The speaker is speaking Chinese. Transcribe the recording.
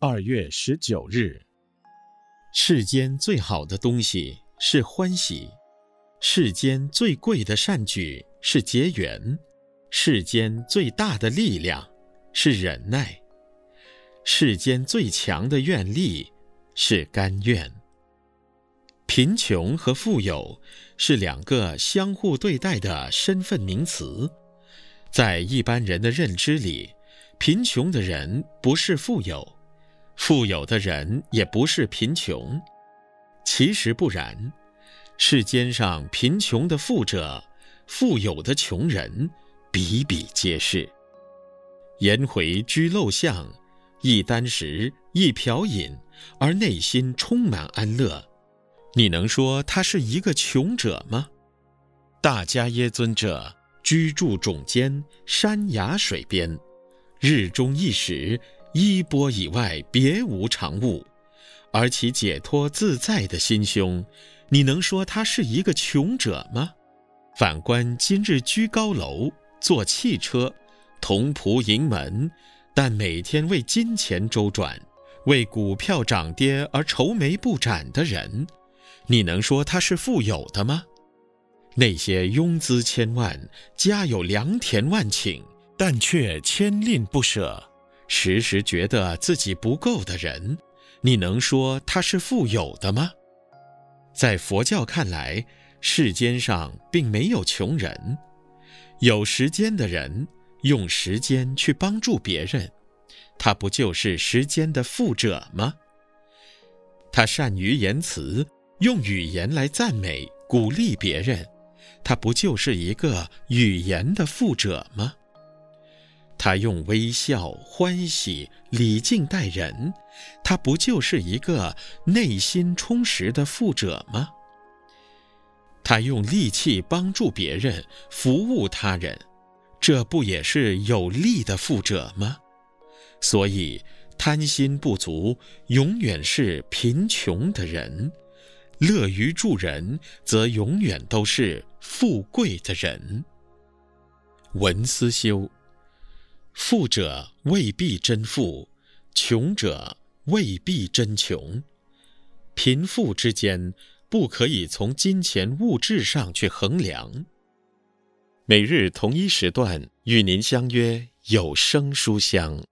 二月十九日，世间最好的东西是欢喜，世间最贵的善举是结缘，世间最大的力量是忍耐，世间最强的愿力是甘愿。贫穷和富有是两个相互对待的身份名词，在一般人的认知里，贫穷的人不是富有。富有的人也不是贫穷，其实不然。世间上贫穷的富者，富有的穷人，比比皆是。颜回居陋巷，一箪食，一瓢饮，而内心充满安乐。你能说他是一个穷者吗？大迦耶尊者居住种间，山崖水边，日中一时。衣钵以外，别无长物，而其解脱自在的心胸，你能说他是一个穷者吗？反观今日居高楼，坐汽车，同仆盈门，但每天为金钱周转，为股票涨跌而愁眉不展的人，你能说他是富有的吗？那些拥资千万，家有良田万顷，但却千吝不舍。时时觉得自己不够的人，你能说他是富有的吗？在佛教看来，世间上并没有穷人。有时间的人用时间去帮助别人，他不就是时间的富者吗？他善于言辞，用语言来赞美、鼓励别人，他不就是一个语言的富者吗？他用微笑、欢喜、礼敬待人，他不就是一个内心充实的富者吗？他用力气帮助别人、服务他人，这不也是有力的富者吗？所以，贪心不足永远是贫穷的人，乐于助人则永远都是富贵的人。文思修。富者未必真富，穷者未必真穷。贫富之间不可以从金钱物质上去衡量。每日同一时段与您相约有声书香。